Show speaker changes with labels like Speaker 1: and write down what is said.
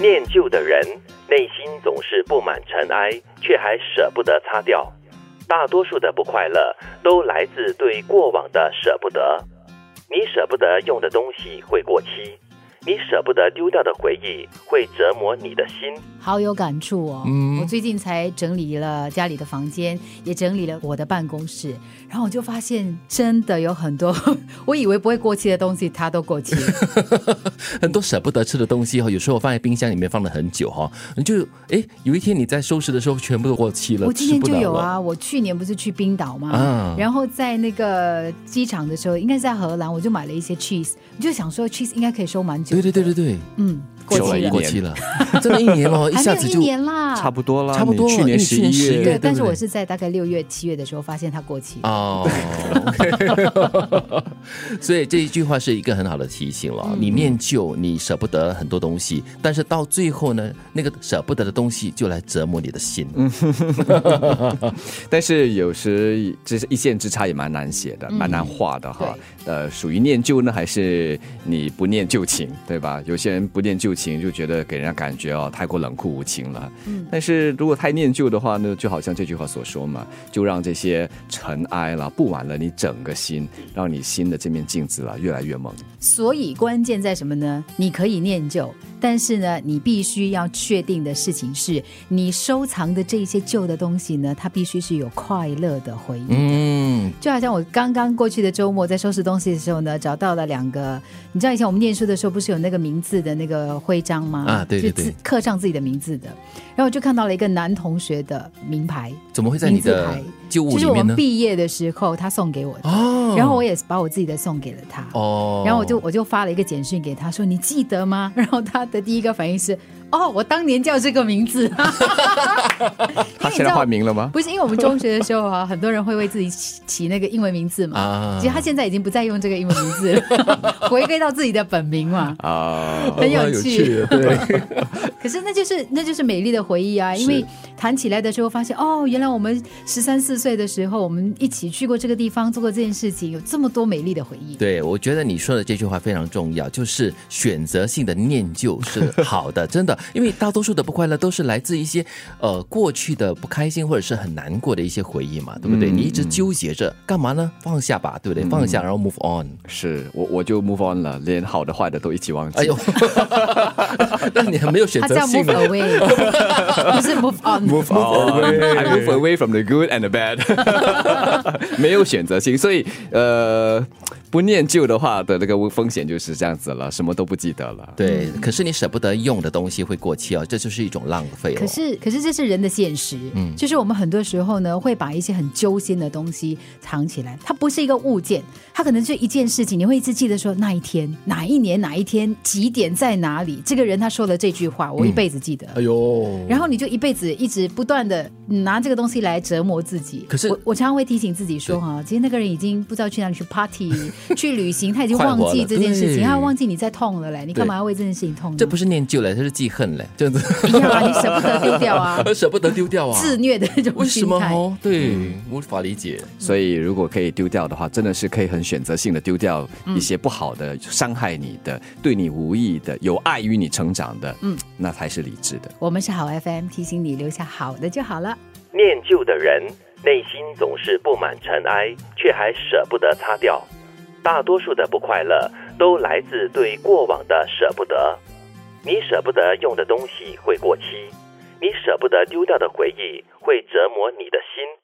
Speaker 1: 念旧的人内心总是布满尘埃，却还舍不得擦掉。大多数的不快乐都来自对过往的舍不得。你舍不得用的东西会过期。你舍不得丢掉的回忆会折磨你的心，
Speaker 2: 好有感触哦。我最近才整理了家里的房间，也整理了我的办公室，然后我就发现真的有很多 我以为不会过期的东西，它都过期了。
Speaker 3: 很多舍不得吃的东西哈，有时候我放在冰箱里面放了很久哈，你就哎有一天你在收拾的时候全部都过期了。
Speaker 2: 我今天就有啊，我去年不是去冰岛吗？然后在那个机场的时候，应该是在荷兰，我就买了一些 cheese，我就想说 cheese 应该可以收蛮久。
Speaker 3: 对对对对对，
Speaker 2: 嗯，
Speaker 3: 过期了，过期了，真的，一年哦，一下子就
Speaker 2: 一年啦，
Speaker 4: 差不多啦，
Speaker 3: 差不多。
Speaker 4: 去年十一月，
Speaker 2: 对，但是我是在大概六月、七月的时候发现它过期
Speaker 3: 哦。所以这一句话是一个很好的提醒了。你念旧，你舍不得很多东西，但是到最后呢，那个舍不得的东西就来折磨你的心。
Speaker 4: 但是有时这是一线之差，也蛮难写的，蛮难画的哈。呃，属于念旧呢，还是你不念旧情？对吧？有些人不念旧情，就觉得给人家感觉哦，太过冷酷无情了。嗯，但是如果太念旧的话呢，就好像这句话所说嘛，就让这些尘埃了布满了你整个心，让你心的这面镜子了越来越猛。
Speaker 2: 所以关键在什么呢？你可以念旧，但是呢，你必须要确定的事情是，你收藏的这些旧的东西呢，它必须是有快乐的回忆。嗯，就好像我刚刚过去的周末在收拾东西的时候呢，找到了两个，你知道以前我们念书的时候不是有那个名字的那个徽章吗？
Speaker 3: 啊，对对对，
Speaker 2: 刻上自己的名字的。然后我就看到了一个男同学的名牌，
Speaker 3: 怎么会在你的旧物里面
Speaker 2: 就是我们毕业的时候他送给我的。哦。然后我也把我自己的送给了他。哦。然后我就我就发了一个简讯给他说：“你记得吗？” 然后他的第一个反应是。哦，我当年叫这个名字，
Speaker 4: 他现在换名了吗？
Speaker 2: 不是，因为我们中学的时候啊，很多人会为自己起起那个英文名字嘛。其实他现在已经不再用这个英文名字，回归到自己的本名嘛。啊，很有趣。
Speaker 3: 对。
Speaker 2: 可是那就是那就是美丽的回忆啊，因为谈起来的时候发现，哦，原来我们十三四岁的时候，我们一起去过这个地方，做过这件事情，有这么多美丽的回忆。
Speaker 3: 对，我觉得你说的这句话非常重要，就是选择性的念旧是好的，真的。因为大多数的不快乐都是来自一些呃过去的不开心或者是很难过的一些回忆嘛，对不对？你一直纠结着干嘛呢？放下吧，对不对？放下，然后 move on。
Speaker 4: 是我我就 move on 了，连好的坏的都一起忘记。哎呦，
Speaker 3: 那你还没有选择性
Speaker 2: move away，不是 move on，move
Speaker 4: on，I move away from the good and the bad，没有选择性，所以呃。 不念旧的话的那个风险就是这样子了，什么都不记得了。
Speaker 3: 对，可是你舍不得用的东西会过期哦，这就是一种浪费。
Speaker 2: 可是，可是这是人的现实。嗯，就是我们很多时候呢，会把一些很揪心的东西藏起来。它不是一个物件，它可能就一件事情。你会一直记得说那一天、哪一年、哪一天、几点在哪里，这个人他说了这句话，我一辈子记得。哎呦，然后你就一辈子一直不断的拿这个东西来折磨自己。
Speaker 3: 可是
Speaker 2: 我我常常会提醒自己说哈，其实那个人已经不知道去哪里去 party。去旅行，他已经忘记这件事情，他忘记你在痛了嘞，你干嘛要为这件事情痛？
Speaker 3: 这不是念旧了，这是记恨嘞，这样子。
Speaker 2: 一样啊，你舍不得丢掉啊，
Speaker 3: 舍不得丢掉啊，
Speaker 2: 自虐的那种心态。哦，
Speaker 3: 对，无法理解。
Speaker 4: 所以如果可以丢掉的话，真的是可以很选择性的丢掉一些不好的、伤害你的、对你无益的、有碍于你成长的，嗯，那才是理智的。
Speaker 2: 我们是好 FM，提醒你留下好的就好了。
Speaker 1: 念旧的人内心总是布满尘埃，却还舍不得擦掉。大多数的不快乐都来自对过往的舍不得。你舍不得用的东西会过期，你舍不得丢掉的回忆会折磨你的心。